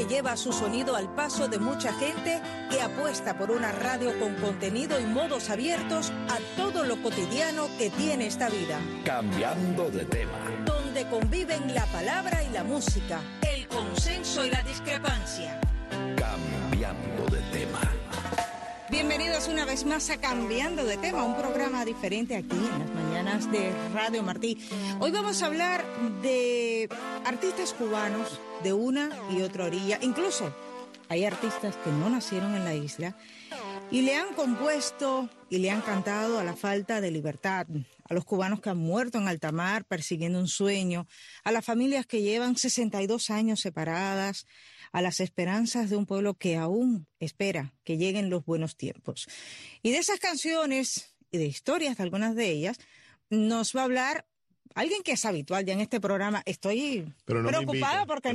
que lleva su sonido al paso de mucha gente que apuesta por una radio con contenido y modos abiertos a todo lo cotidiano que tiene esta vida. Cambiando de tema. Donde conviven la palabra y la música, el consenso y la discrepancia. Cambiando de tema. Bienvenidos una vez más a Cambiando de Tema, un programa diferente aquí en las mañanas de Radio Martí. Hoy vamos a hablar de artistas cubanos de una y otra orilla. Incluso hay artistas que no nacieron en la isla y le han compuesto y le han cantado a la falta de libertad, a los cubanos que han muerto en alta mar persiguiendo un sueño, a las familias que llevan 62 años separadas, a las esperanzas de un pueblo que aún espera que lleguen los buenos tiempos. Y de esas canciones y de historias de algunas de ellas nos va a hablar alguien que es habitual ya en este programa. Estoy preocupada porque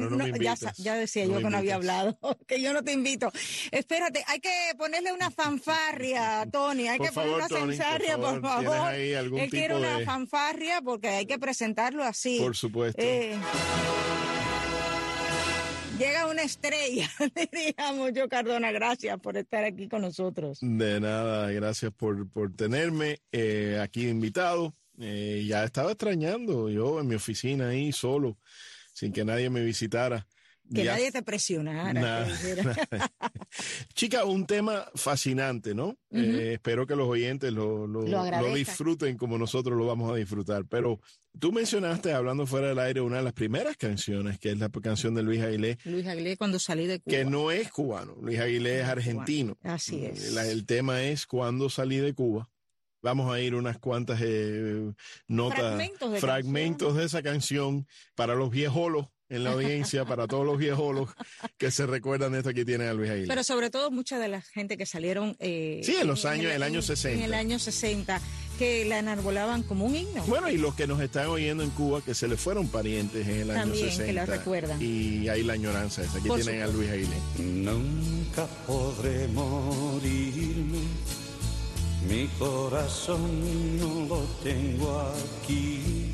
ya, decía yo que no había hablado, que yo no te invito. Espérate, hay que ponerle una fanfarria, Tony, hay que ponerle una fanfarria, por favor. Él quiere una fanfarria porque hay que presentarlo así. Por supuesto. Eh, Llega una estrella, diríamos yo, Cardona. Gracias por estar aquí con nosotros. De nada, gracias por, por tenerme eh, aquí invitado. Eh, ya estaba extrañando yo en mi oficina ahí solo, sin que nadie me visitara. Que nadie te presionara. Chica, un tema fascinante, ¿no? Eh, espero que los oyentes lo, lo, disfruten como nosotros lo vamos a disfrutar. Pero tú mencionaste, hablando fuera del aire, una de las primeras canciones, que es la canción de Luis Aguilé. Luis Aguilé cuando salí de Cuba. Que no es cubano. Luis Aguilé es argentino. Así es. el tema es cuando salí de Cuba. Vamos a ir unas cuantas eh, notas, fragmentos, de, fragmentos de, esa canción para los viejolos en la audiencia para todos los viejolos que se recuerdan de esto que tiene a Luis Aguilera. Pero sobre todo mucha de la gente que salieron... Eh, sí, en los años, el, año 60. En el año 60, que la enarbolaban como un himno. Bueno, y los que nos están oyendo en Cuba, que se le fueron parientes en el año 60. que la recuerdan. Y hay la añoranza esa. Aquí tienen a Luis Aguilera. Nunca podré morirme, mi corazón no lo tengo aquí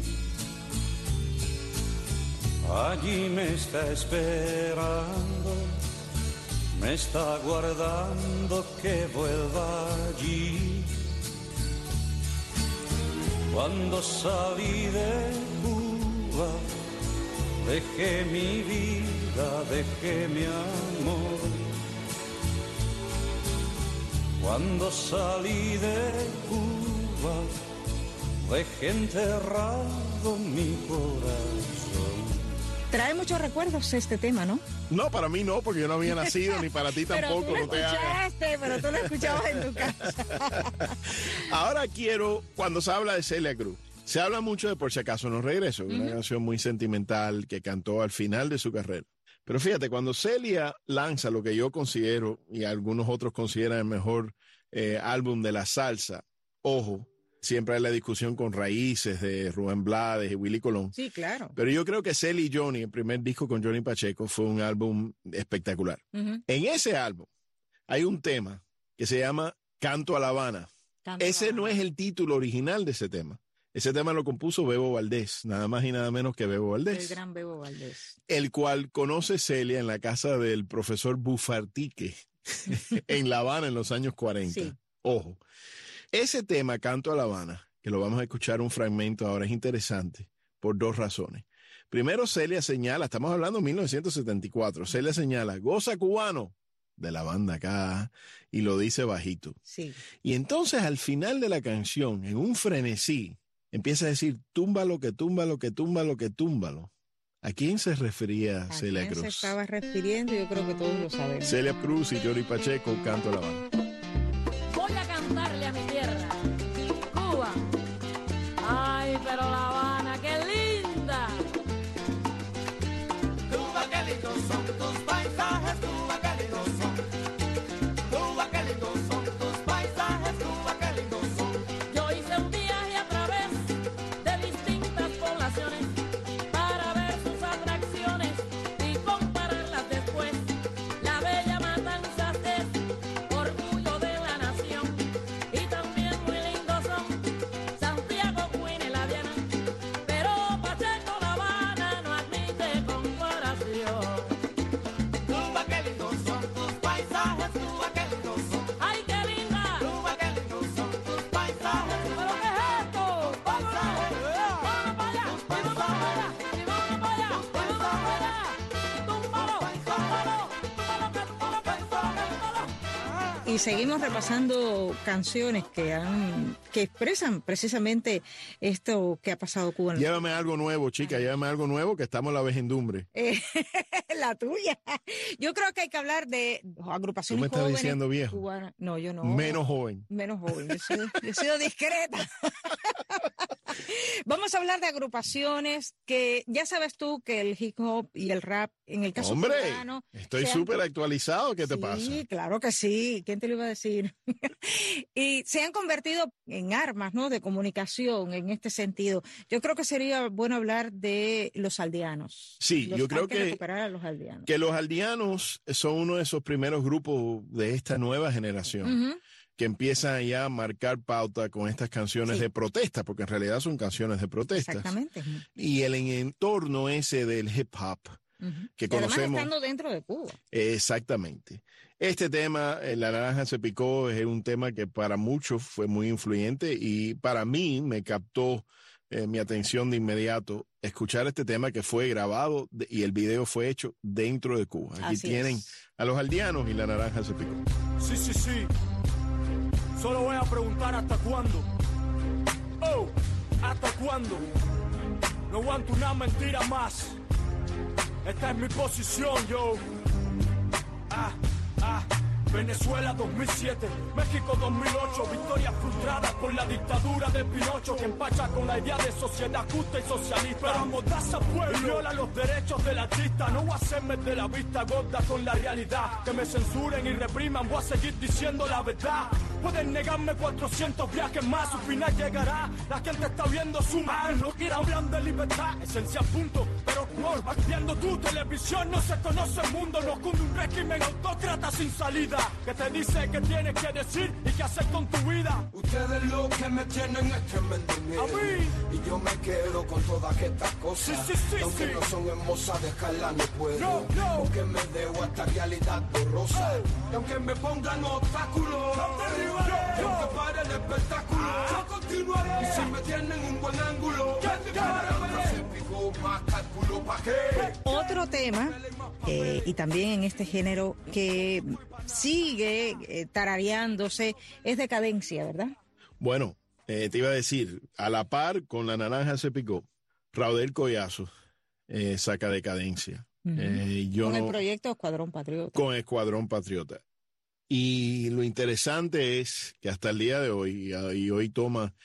allí me está esperando, me está guardando que vuelva allí. Cuando salí de Cuba, dejé mi vida, dejé mi amor. Cuando salí de Cuba, dejé enterrado mi corazón. Trae muchos recuerdos este tema, ¿no? No, para mí no, porque yo no había nacido, ni para ti tampoco. pero tú lo escuchaste, pero tú lo escuchabas en tu casa. Ahora quiero, cuando se habla de Celia Cruz, se habla mucho de Por si acaso no regreso, una canción muy sentimental que cantó al final de su carrera. Pero fíjate, cuando Celia lanza lo que yo considero, y algunos otros consideran el mejor eh, álbum de la salsa, Ojo, Siempre hay la discusión con raíces de Rubén Blades y Willy Colón. Sí, claro. Pero yo creo que Celly y Johnny, el primer disco con Johnny Pacheco, fue un álbum espectacular. En ese álbum hay un tema que se llama Canto a La Habana. ese no es el título original de ese tema. Ese tema lo compuso Bebo Valdés, nada más y nada menos que Bebo Valdés. El gran Bebo Valdés. El cual conoce Celia en la casa del profesor Bufartique en La Habana en los años 40. Ojo. Ese tema, Canto a La Habana, que lo vamos a escuchar un fragmento ahora, es interesante por dos razones. Primero, Celia señala, estamos hablando de 1974, Celia señala, goza cubano de la banda acá, y lo dice bajito. Sí. Y entonces al final de la canción, en un frenesí, empieza a decir, túmbalo, que túmbalo, que túmbalo, que túmbalo. ¿A quién se refería Celia Cruz? se estaba refiriendo? Yo creo que todos lo sabemos. Celia Cruz y Jory Pacheco, Canto a La Habana. Y seguimos repasando canciones que han que expresan precisamente esto que ha pasado Cuba. Llévame algo nuevo, chica, llévame algo nuevo que estamos en la vejendumbre. Eh, la tuya. Yo creo que hay que hablar de agrupaciones Tú me estás jóvenes diciendo viejo. cubanas. No, yo no. Menos joven. Menos joven. Yo he sido discreta. Vamos a hablar de agrupaciones que ya sabes tú que el hip hop y el rap, en el caso Hombre, cubano, estoy han- súper actualizado. ¿Qué te sí, pasa? claro que sí. ¿Quién te lo iba a decir? y se han convertido en armas, ¿no? De comunicación en este sentido. Yo creo que sería bueno hablar de los aldeanos. Sí, Los- yo creo que que- recuperar a los aldeanos. Que los aldeanos son uno de esos primeros grupos de esta nueva generación Ujú. Que empiezan ya a marcar pauta con estas canciones Sí. de protesta, porque en realidad son canciones de protesta. Exactamente. Y el entorno ese del hip hop que Y conocemos. estando dentro de Cuba. Exactamente. Este tema, eh, La Naranja se picó, es un tema que para muchos fue muy influyente y para mí me captó eh, mi atención de inmediato escuchar este tema que fue grabado de- y el video fue hecho dentro de Cuba. Aquí Así tienen es. a los aldeanos y La Naranja se picó. Sí, sí, sí. Solo voy a preguntar hasta cuándo. Oh, ¿hasta cuándo? No aguanto una mentira más. Esta es mi posición, yo. Ah, ah. Venezuela 2007, México 2008, victoria frustrada por la dictadura de Pinocho que empacha con la idea de sociedad justa y socialista. Pero amordaza pueblo y viola los derechos del artista. No voy a hacerme de la vista gorda con la realidad. Que me censuren y repriman, voy a seguir diciendo la verdad. Pueden negarme 400 viajes más, su final llegará. La gente está viendo su mal, no quiere hablar de libertad, esencia punto. Pero por viendo tu televisión no se conoce el mundo, nos cunde un régimen autócrata sin salida. Que te dice que tienes que decir y qué hacer con tu vida. Ustedes lo que me tienen es tremendo miedo. A mí. Y yo me quedo con todas estas cosas. Sí, sí, sí, aunque no son hermosas, dejarlas no puedo. No, no. Porque me debo a esta realidad borrosa. Y aunque me pongan obstáculos. Y aunque pare el espectáculo. Yo continuaré. Y si me tienen un buen ángulo. Se picó más cálculo pa' qué. Otro tema, eh, y también en este género que sigue eh, tarareándose, es decadencia, ¿verdad? Bueno, eh, te iba a decir, a la par con La Naranja se picó, Raudel Collazo eh, saca decadencia. Yo Con el proyecto Escuadrón Patriota. con Escuadrón Patriota. Y lo interesante es que hasta el día de hoy, y, hoy toma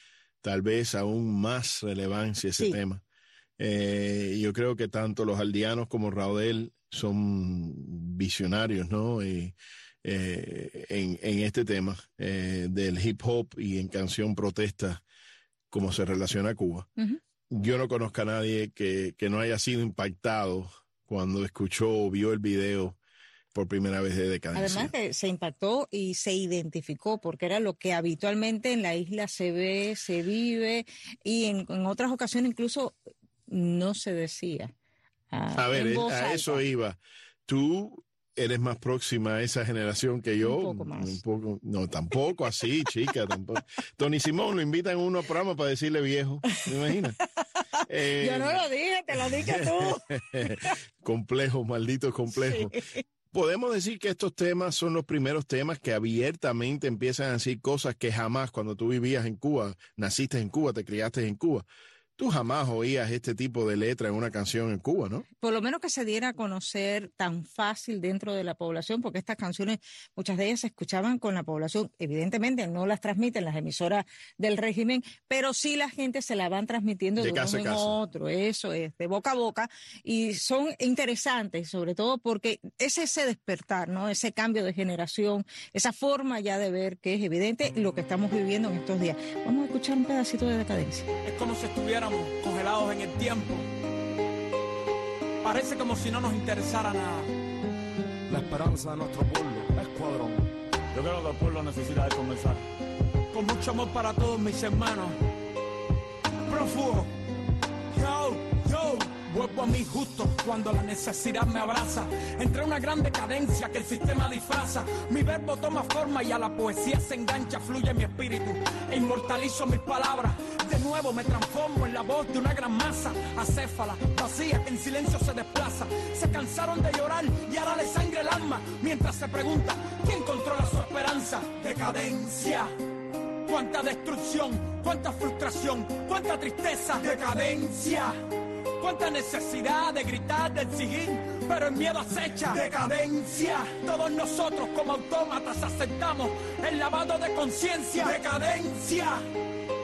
tal vez aún más relevancia ese Sí. tema, eh, yo creo que tanto los aldeanos como Raudel son visionarios, ¿no? Y, eh, en, en este tema eh, del hip hop y en canción protesta, como se relaciona a Cuba. Yo no conozco a nadie que, que no haya sido impactado cuando escuchó o vio el video por primera vez de decadencia. Además que se impactó y se identificó porque era lo que habitualmente en la isla se ve, se vive y en, en otras ocasiones incluso no se decía. ah, a ver, voz a alta. eso iba. Tú eres más próxima a esa generación que yo. Un poco más. Un poco- no, tampoco así, chica, tampoco. Tony Simón lo invitan a uno a programa para decirle viejo, ¿me imaginas? Eh, Yo no lo dije, te lo dije tú. complejo, maldito complejo. Podemos decir que estos temas son los primeros temas que abiertamente empiezan a decir cosas que jamás cuando tú vivías en Cuba, naciste en Cuba, te criaste en Cuba, tú jamás oías este tipo de letra en una canción en Cuba, ¿no? Por lo menos que se diera a conocer tan fácil dentro de la población, porque estas canciones, muchas de ellas se escuchaban con la población. Evidentemente no las transmiten las emisoras del régimen, pero sí la gente se la van transmitiendo De de, a uno en casa. otro. Eso es, de boca a boca. Y son interesantes, sobre todo porque es ese despertar, ¿no? Ese cambio de generación, esa forma ya de ver que es evidente lo que estamos viviendo en estos días. Vamos a escuchar un pedacito de decadencia. Es como si estuviéramos congelados en el tiempo. Parece como si no nos interesara nada. La esperanza de nuestro pueblo, escuadrón. Yo creo que el pueblo necesita de comenzar. Con mucho amor para todos mis hermanos. Prófugo. Yo, yo. Vuelvo a mí justo cuando la necesidad me abraza. Entre una gran decadencia que el sistema disfraza. Mi verbo toma forma y a la poesía se engancha, fluye mi espíritu. E inmortalizo mis palabras. De nuevo me transformo en la voz de una gran masa. Acéfala, vacía, que en silencio se desplaza. Se cansaron de llorar y ahora les sangre el alma mientras se pregunta quién controla su esperanza. Decadencia. Cuánta destrucción, cuánta frustración, cuánta tristeza. Decadencia. Cuánta necesidad de gritar, de exigir, pero el miedo acecha. Decadencia. Todos nosotros como autómatas aceptamos el lavado de conciencia. Decadencia.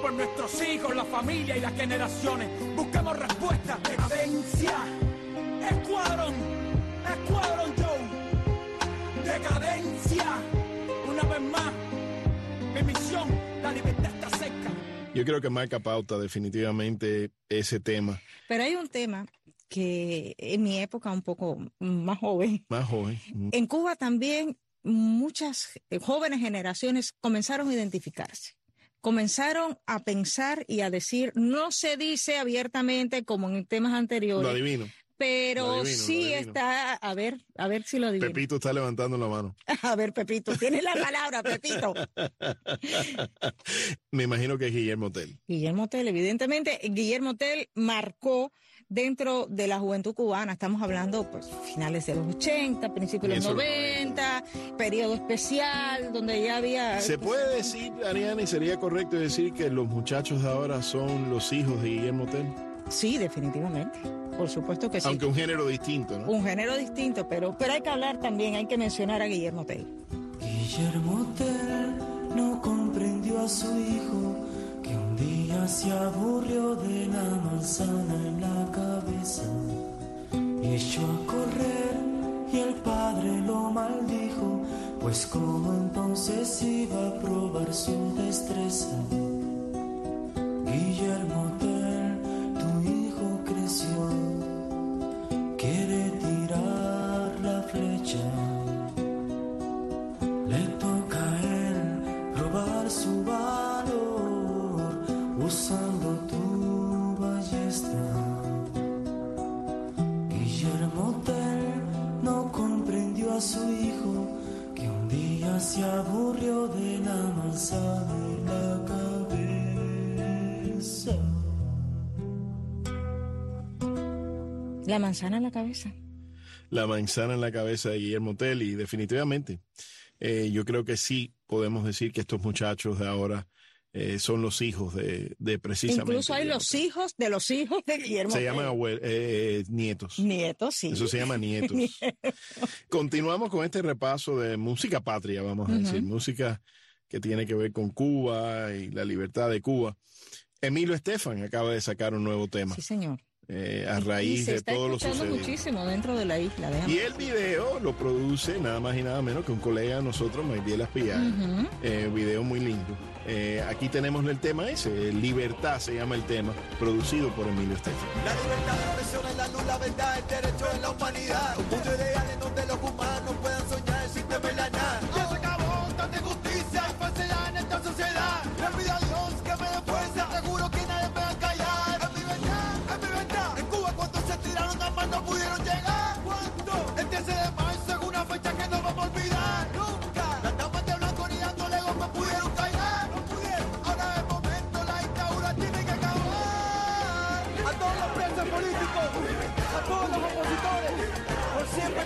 Por nuestros hijos, la familia y las generaciones. Buscamos respuestas. Decadencia. Escuadrón. Yo creo que marca pauta definitivamente ese tema. Pero hay un tema que en mi época un poco más joven, Más joven. En Cuba también muchas eh, jóvenes generaciones comenzaron a identificarse. Comenzaron a pensar y a decir, no se dice abiertamente como en temas Lo anteriores, adivino. Pero lo adivino, sí lo está, a ver, a ver si lo adivino. Pepito está levantando la mano. A ver, Pepito, tienes la palabra, Pepito. Me imagino que es Guillermo Tell. Guillermo Tell, evidentemente, Guillermo Tell marcó dentro de la juventud cubana, estamos hablando pues finales de los 80, principios de los Eso- 90, periodo especial, donde ya había... ¿Se puede decir, Ariana, y sería correcto decir que los muchachos de ahora son los hijos de Guillermo Tell? Sí, definitivamente, por supuesto que sí. Aunque un género distinto, ¿no? Un género distinto, pero, pero hay que hablar también, hay que mencionar a Guillermo Tell. Guillermo Tell no comprendió a su hijo que un día se aburrió de la manzana en la cabeza y echó a correr y el padre lo maldijo pues como entonces iba a probar su destreza Guillermo La manzana en la cabeza. La manzana en la cabeza de Guillermo Tell y definitivamente eh, yo creo que sí podemos decir que estos muchachos de ahora eh, son los hijos de, de precisamente. Incluso hay los Tell. hijos de los hijos de Guillermo Se Tell. llaman eh, nietos. Nietos, sí. Eso se llama nietos. Continuamos con este repaso de música patria, vamos a decir, música que tiene que ver con Cuba y la libertad de Cuba. Emilio Estefan acaba de sacar un nuevo tema Sí, señor. Eh, a y raíz se de está todo lo escuchando sucedido. muchísimo dentro de la isla. déjame Y el video lo produce nada más y nada menos que un colega de nosotros, Maydiel Aspillar. Ujú. Eh, video muy lindo. Eh, aquí tenemos el tema ese, Libertad se llama el tema, producido por Emilio Estefan. La libertad de expresión es la luz, la verdad, el derecho de la humanidad. Un mundo ideal en donde los humanos puedan soñar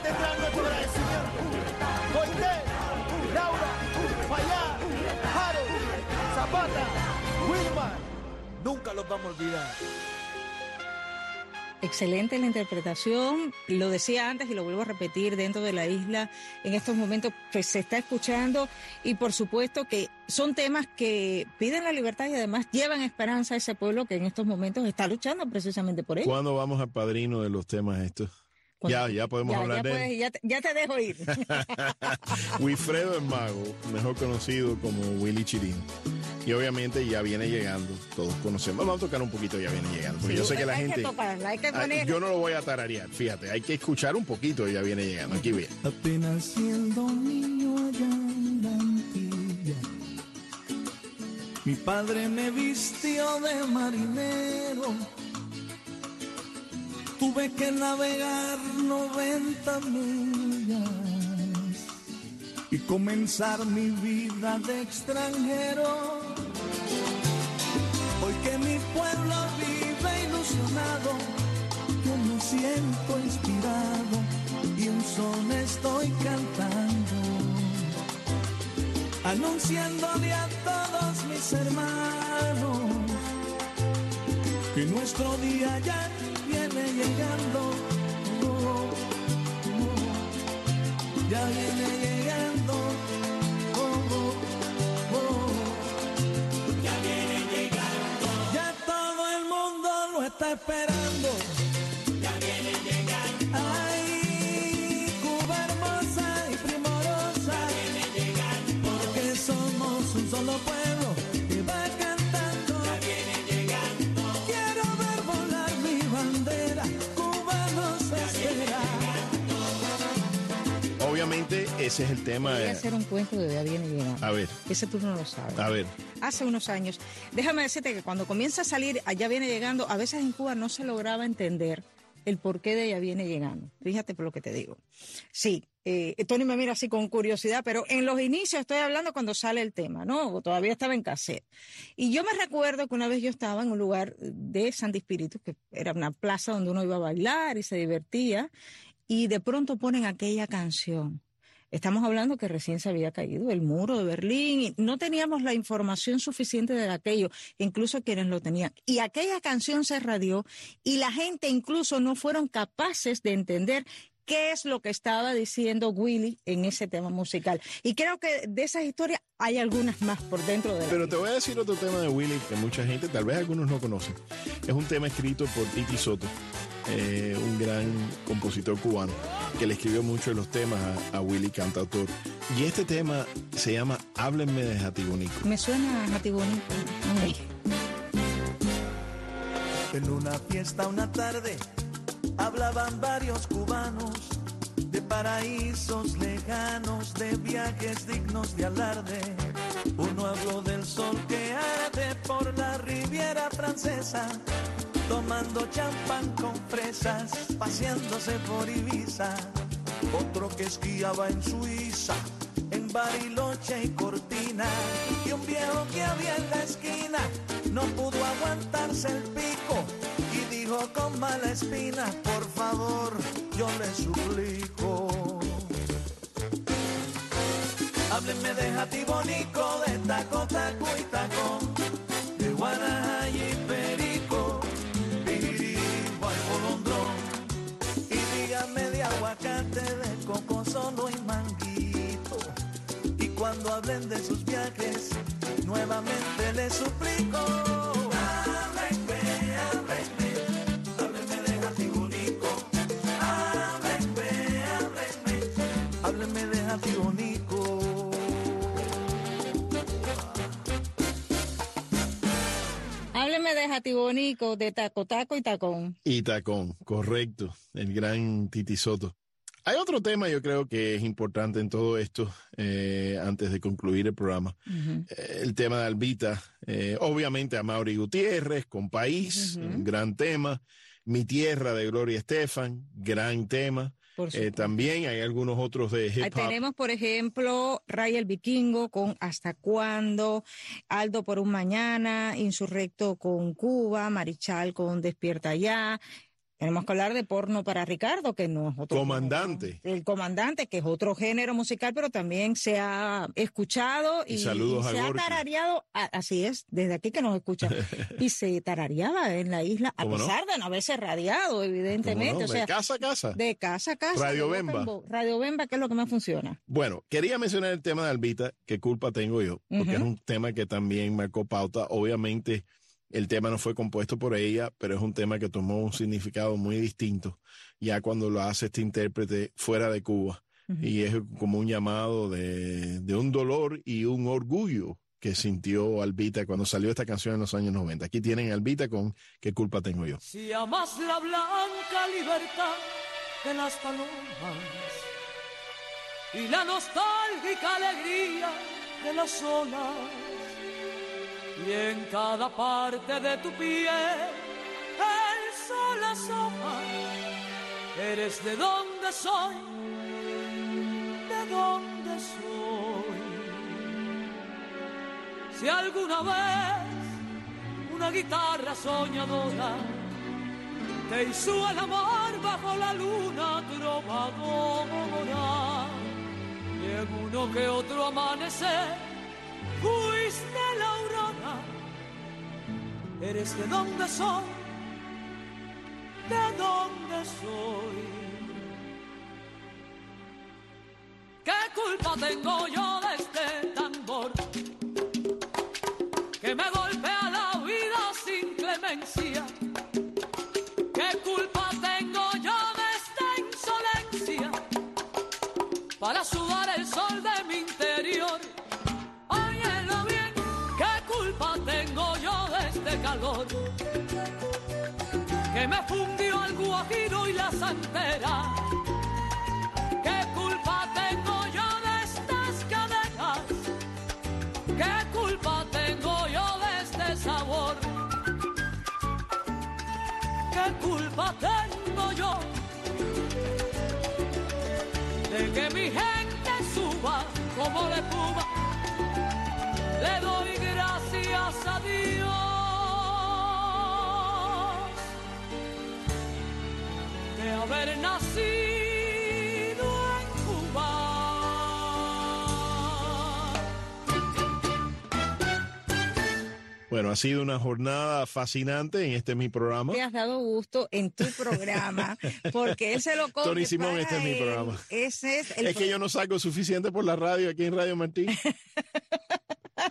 tendrán nuestro agradecimiento. Coité, Laura, Harold, Zapata, Wilmar, nunca los vamos a olvidar. Excelente la interpretación. Lo decía antes y lo vuelvo a repetir dentro de la isla. En estos momentos pues, se está escuchando y por supuesto que son temas que piden la libertad y además llevan esperanza a ese pueblo que en estos momentos está luchando precisamente por ello. ¿Cuándo vamos al padrino de los temas estos? Ya, ya podemos Ya, hablar ya de él. ya te- ya te dejo ir. Wilfredo el Mago, mejor conocido como Willy Chirino. Y obviamente ya viene llegando, todos conocemos. Vamos a tocar un poquito, ya viene llegando. Porque yo sé que la hay gente. que tocarla, hay que Ah, poner... yo no lo voy a tararear, fíjate, hay que escuchar un poquito, ya viene llegando. Aquí viene. Apenas siendo niño allá en la Antilla, mi padre me vistió de marinero. Tuve que navegar 90 millas y comenzar mi vida de extranjero. Hoy que mi pueblo vive ilusionado, yo me siento inspirado y un son estoy cantando, anunciándole a todos mis hermanos que nuestro día ya llegando. Oh, oh, ya viene llegando. Oh, oh, oh. Ya viene llegando. Ya todo el mundo lo está esperando. Ya viene llegando. Ay, Cuba hermosa y primorosa. Ya viene llegando. Porque somos un solo ese es el tema. Voy a hacer un cuento de viene llegando. A ver, Ese tú no lo sabes. a ver. Hace unos años. Déjame decirte que cuando comienza a salir, allá viene llegando, a veces en Cuba no se lograba entender el porqué de ella viene llegando. Fíjate por lo que te digo. Sí, eh, Tony me mira así con curiosidad, pero en los inicios estoy hablando cuando sale el tema, ¿no? Todavía estaba en cassette. Y yo me recuerdo que una vez yo estaba en un lugar de Santi Espíritu, que era una plaza donde uno iba a bailar y se divertía, y de pronto ponen aquella canción. Estamos hablando que recién se había caído el muro de Berlín y no teníamos la información suficiente de aquello, incluso quienes lo tenían. Y aquella canción se radió y la gente incluso no fueron capaces de entender qué es lo que estaba diciendo Willy en ese tema musical. Y creo que de esas historias hay algunas más por dentro de la Pero te voy a decir otro tema de Willy que mucha gente, tal vez algunos no conocen. Es un tema escrito por Titi Soto, eh, un gran compositor cubano, que le escribió muchos de los temas a, a Willy, cantautor. Y este tema se llama Háblenme de Jatibonico. Me suena a. Ay. En una fiesta una tarde hablaban varios cubanos de paraísos lejanos, de viajes dignos de alarde. Uno habló del sol que arde por la Riviera Francesa, tomando champán con fresas, paseándose por Ibiza. Otro que esquiaba en Suiza, en Bariloche y Cortina. Y un viejo que había en la esquina no pudo aguantarse el pico y dijo con mala espina, por favor, yo le suplico. Háblenme de Jatibonico, de taco, taco y tacón, de Guanaja y Perico, Piri, Bolondrón. Y dígame de aguacate, de coco solo y manguito. Y cuando hablen de sus viajes, nuevamente les suplico. Hábleme de Jatibonico, de taco, taco y tacón. Y Tacón, correcto, el gran Titi Soto. Hay otro tema yo creo que es importante en todo esto, eh, antes de concluir el programa. Eh, el tema de Albita, eh, obviamente a Mauri Gutiérrez, con País, un gran tema. Mi Tierra de Gloria Estefan, gran tema. Eh, también hay algunos otros de Ahí hip hop. tenemos, por ejemplo, Ray el Vikingo con Hasta Cuándo, Aldo por un Mañana, Insurrecto con Cuba, Marichal con Despierta Ya. Tenemos que hablar de porno para Ricardo, que no es otro. Comandante. El comandante, que es otro género musical, pero también se ha escuchado y, Y saludos y a se ha Gorky. tarareado, así es, desde aquí que nos escucha, y se tarareaba en la isla, a pesar de no haberse radiado, evidentemente. ¿Cómo no? o sea, De casa a casa. de casa a casa. Radio Bemba. Radio Bemba, que es lo que más funciona. Bueno, quería mencionar el tema de Albita, qué culpa tengo yo, porque es un tema que también marcó pauta. Obviamente, el tema no fue compuesto por ella, pero es un tema que tomó un significado muy distinto, ya cuando lo hace este intérprete fuera de Cuba. Y es como un llamado de, de un dolor y un orgullo que sintió Albita cuando salió esta canción en los años 90. Aquí tienen Albita con ¿Qué culpa tengo yo? Si amas la blanca libertad de las palomas y la nostálgica alegría de las olas, y en cada parte de tu piel el sol asoma, eres de donde soy, de donde soy. Si alguna vez una guitarra soñadora te hizo el amor bajo la luna trovadora. uno que otro amanecer. Fuiste la aurora, eres de donde soy, de donde soy. ¿Qué culpa tengo yo de este tambor que me golpea la vida sin clemencia? ¿Qué culpa tengo yo de esta insolencia para sudar el sol de que me fundió el guajiro y la santera? ¿Qué culpa tengo yo de estas cadenas? ¿Qué culpa tengo yo de este sabor? ¿Qué culpa tengo yo de que mi gente suba como la espuma? Le doy gracias a Dios haber nacido en Cuba. Bueno, ha sido una jornada fascinante en este mi programa. Te has dado gusto en tu programa, porque él se lo come. Tony Simón, para este es mi programa. Ese es el Es que yo no salgo suficiente por la radio aquí en Radio Martín.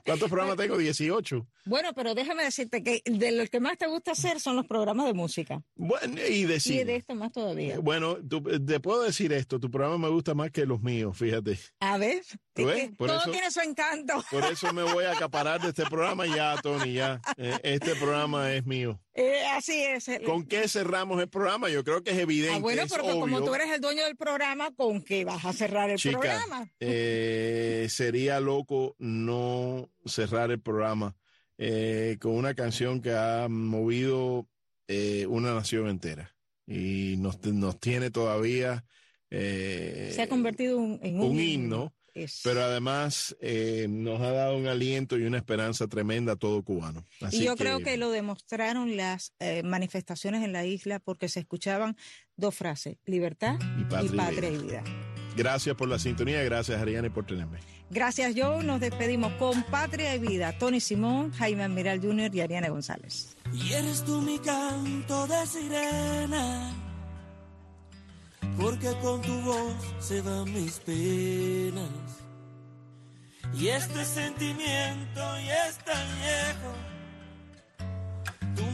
¿Cuántos programas tengo? 18. Bueno, pero déjame decirte que de lo que más te gusta hacer son los programas de música. Bueno, y de Y cine. de esto más todavía. Bueno, tú- te puedo decir esto, tu programa me gusta más que los míos, fíjate. A ver, ¿Tú es ves? Por todo eso- tiene su encanto. Por eso me voy a acaparar de este programa ya, Tony, ya. Eh, Este programa es mío. Eh, así es. ¿Con qué cerramos el programa? Yo creo que es evidente. Ah, bueno, porque como tú eres el dueño del programa, ¿con qué vas a cerrar el Chica, programa? eh, sería loco no cerrar el programa eh, con una canción que ha movido eh, una nación entera y nos, nos tiene todavía eh, Se ha convertido un- en un, un himno, Es- pero además eh, nos ha dado un aliento y una esperanza tremenda a todo cubano. Así y yo creo que lo demostraron las eh, manifestaciones en la isla porque se escuchaban dos frases, libertad Y patria y patria y vida. vida. Gracias por la sintonía, gracias Ariane por tenerme. Gracias, Joe. Nos despedimos con Patria y Vida. Tony Simón, Jaime Admiral Jr. y Ariana González. Y eres tú mi canto de sirena, porque con tu voz se van mis penas. Y este sentimiento ya es tan viejo, tú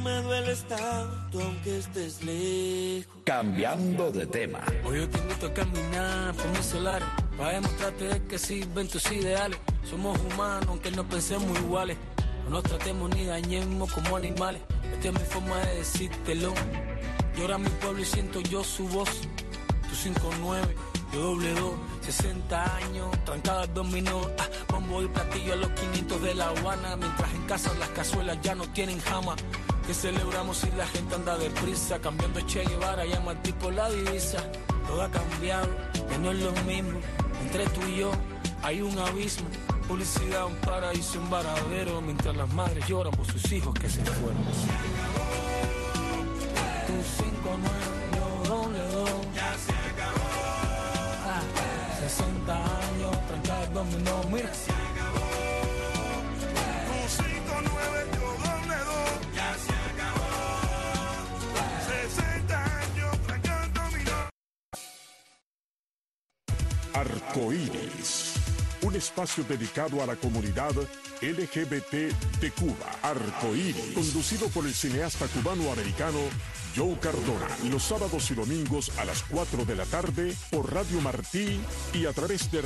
me dueles tanto aunque estés lejos. Cambiando de tema. Hoy yo te invito a caminar por mis solares para demostrarte de que sirven tus ideales. Somos humanos aunque no pensemos iguales. No nos tratemos ni dañemos como animales. Esta es mi forma de decírtelo. Llora mi pueblo y siento yo su voz. Tú 59, yo doble 2, 60 años, trancada al dominó. Ah, bombo y platillo a los 500 de La Habana. Mientras en casa las cazuelas ya no tienen jama. Que celebramos si la gente anda deprisa, cambiando Che Guevara, llama al tipo la divisa. Todo ha cambiado, ya no es lo mismo. Entre tú y yo hay un abismo. Publicidad, un paraíso, un varadero, mientras las madres lloran por sus hijos que se fueron. Tú 5 yo doble dos. Ya se acabó. 60 años, trancada al dominó, mira. Arcoíris, un espacio dedicado a la comunidad LGBT de Cuba. Arcoíris, conducido por el cineasta cubano-americano Joe Cardona, los sábados y domingos a las 4 de la tarde por Radio Martí y a través de